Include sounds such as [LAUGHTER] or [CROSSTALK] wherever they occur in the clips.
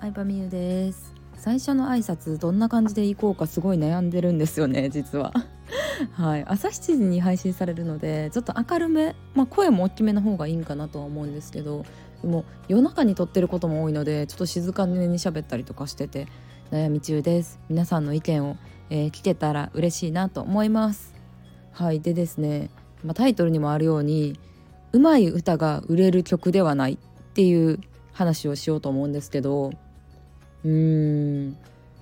相葉美優です。最初の挨拶どんな感じでいこうかすごい悩んでるんですよね [LAUGHS] 実は。はい。朝7時に配信されるのでちょっと明るめまあ、声も大きめの方がいいんかなとは思うんですけどでも夜中に撮ってることも多いのでちょっと静かめに喋ったりとかしてて悩み中です。皆さんの意見を、えー、聞けたら嬉しいなと思います。はい。でですね、まあ、タイトルにもあるようにうまい歌が売れる曲ではないっていう話をしようと思うんですけどうーん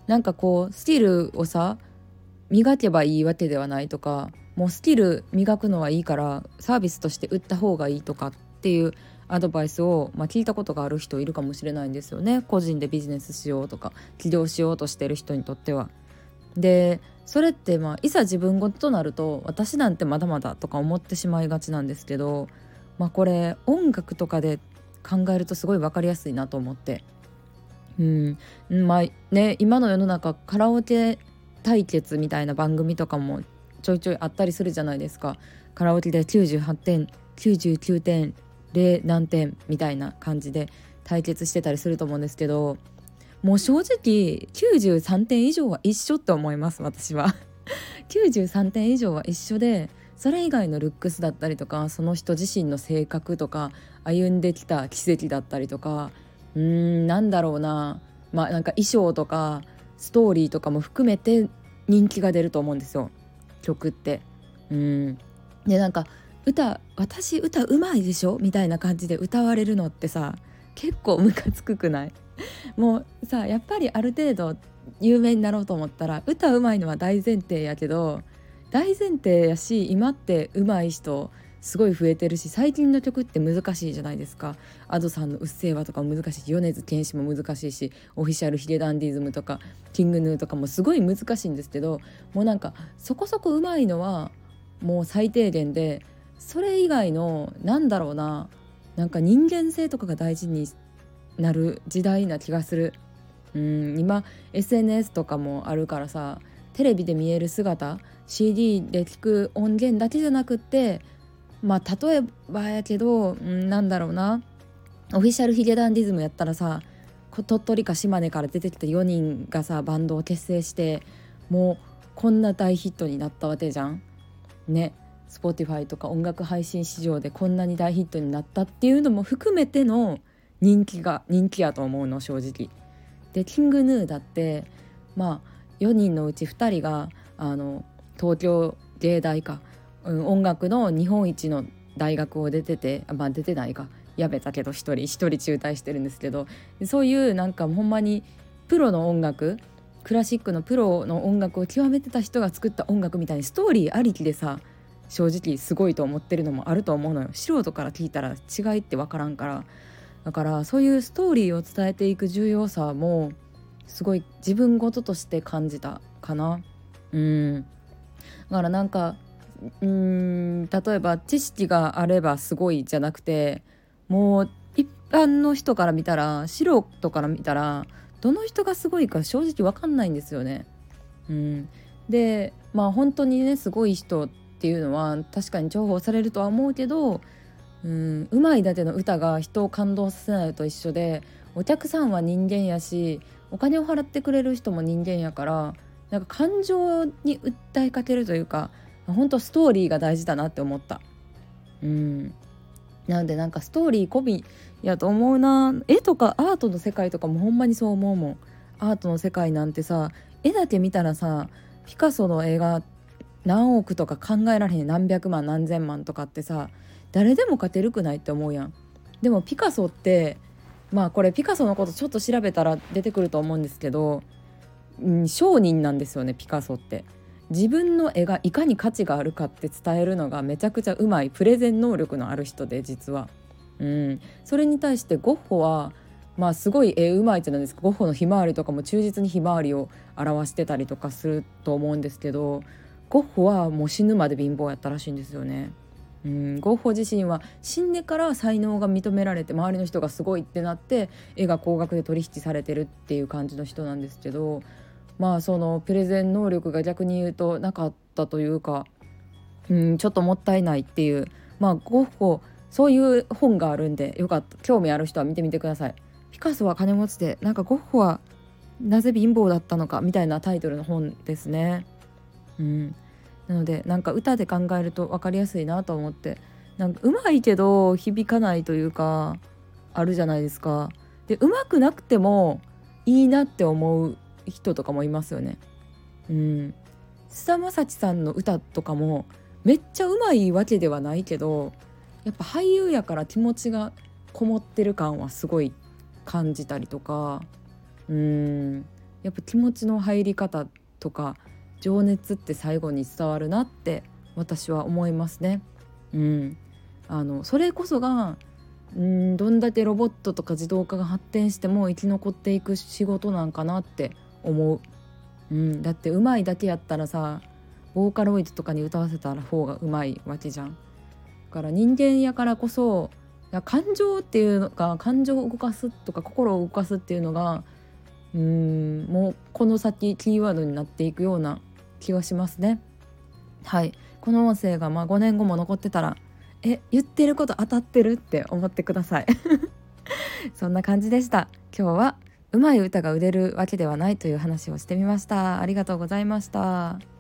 なんかこうスキルをさ磨けばいいわけではないとかもうスキル磨くのはいいからサービスとして売った方がいいとかっていうアドバイスを、まあ、聞いたことがある人いるかもしれないんですよね個人でビジネスしようとか起業しようとしてる人にとっては。でそれってまあいざ自分ごとなると私なんてまだまだとか思ってしまいがちなんですけど、まあ、これ音楽とかで考えるとすごい分かりやすいなと思って。うん。まあね今の世の中カラオケ対決みたいな番組とかもちょいちょいあったりするじゃないですか。カラオケで98点99点0何点みたいな感じで対決してたりすると思うんですけどもう正直93点以上は一緒って思います私は。[LAUGHS] 93点以上は一緒でそれ以外のルックスだったりとかその人自身の性格とか歩んできた奇跡だったりとかうーんなんだろうな。まあなんか衣装とかストーリーとかも含めて人気が出ると思うんですよ。曲って。うん。でなんか歌私歌うまいでしょ？みたいな感じで歌われるのってさ結構ムカつくくない？もうさやっぱりある程度有名になろうと思ったら歌うまいのは大前提やけど大前提やし今って上手い人すごい増えてるし最近の曲って難しいじゃないですか Ado さんの「うっせぇわ」とかも難しいし米津玄師も難しいしオフィシャルヒゲダンディズムとかキングヌーとかもすごい難しいんですけどもうなんかそこそこ上手いのはもう最低限でそれ以外のなんだろうななんか人間性とかが大事になる時代な気がする。うん今 SNS とかもあるからさテレビで見える姿 CD で聞く音源だけじゃなくってまあ例えばやけど、うん、なんだろうなオフィシャルヒゲダンディズムやったらさ鳥取か島根から出てきた4人がさバンドを結成してもうこんな大ヒットになったわけじゃん。ね Spotify とか音楽配信市場でこんなに大ヒットになったっていうのも含めての人気が人気やと思うの正直。でキングヌーだってまあ4人のうち2人があの東京芸大か、音楽の日本一の大学を出ててまあ出てないか。やめたけど1人1人中退してるんですけど。そういうなんかほんまにプロの音楽クラシックのプロの音楽を極めてた人が作った音楽みたいにストーリーありきでさ正直すごいと思ってるのもあると思うのよ。素人から聞いたら違いって分からんから。だからそういうストーリーを伝えていく重要さもすごい自分事として感じたかな。うん。だからなんかうん例えば知識があればすごいじゃなくてもう一般の人から見たら素人から見たらどの人がすごいか正直分かんないんですよね。うん、でまあ本当にねすごい人っていうのは確かに重宝されるとは思うけどうんうまいだけの歌が人を感動させないと一緒でお客さんは人間やしお金を払ってくれる人も人間やからなんか感情に訴えかけるというか本当ストーリーが大事だなって思った。うん。なのでなんかストーリー込みやと思うな。絵とかアートの世界とかもほんまにそう思うもん。アートの世界なんてさ絵だけ見たらさピカソの絵が何億とか考えられへん。何百万何千万とかってさ誰でも勝てるくないって思うやん。でもピカソってまあこれピカソのことちょっと調べたら出てくると思うんですけど、うん、商人なんですよねピカソって。自分の絵がいかに価値があるかって伝えるのがめちゃくちゃうまいプレゼン能力のある人で実は、うん、それに対してゴッホはまあすごい絵うまいってなんですけどゴッホのひまわりとかも忠実にひまわりを表してたりとかすると思うんですけどゴッホはもう死ぬまで貧乏やったらしいんですよね。うん、ゴッホ自身は死んでから才能が認められて周りの人がすごいってなって絵が高額で取引されてるっていう感じの人なんですけどまあそのプレゼン能力が逆に言うとなかったというか、うん、ちょっともったいないっていうまあゴッホそういう本があるんでよかった興味ある人は見てみてください。ピカソは金持ちでなんかゴッホはなぜ貧乏だったのかみたいなタイトルの本ですね。うん、なのでなんか歌で考えると分かりやすいなと思ってなんかうまいけど響かないというかあるじゃないですか。でうまくなくてもいいなって思う人とかもいますよね。うん、菅田将暉さんの歌とかもめっちゃうまいわけではないけどやっぱ俳優やから気持ちがこもってる感はすごい感じたりとかうんやっぱ気持ちの入り方とか情熱って最後に伝わるなって私は思いますね。うん、あのそれこそがうんどんだけロボットとか自動化が発展しても生き残っていく仕事なんかなって思う。うん、だってうまいだけやったらさボーカロイドとかに歌わせたら方がうまいわけじゃん。だから人間やからこそ感情っていうのが感情を動かすとか心を動かすっていうのがうんもうこの先キーワードになっていくような気がしますね。はいこの音声がまあ5年後も残ってたらえ言ってること当たってるって思ってください [LAUGHS] そんな感じでした今日はうまい歌が売れるわけではないという話をしてみました。ありがとうございました。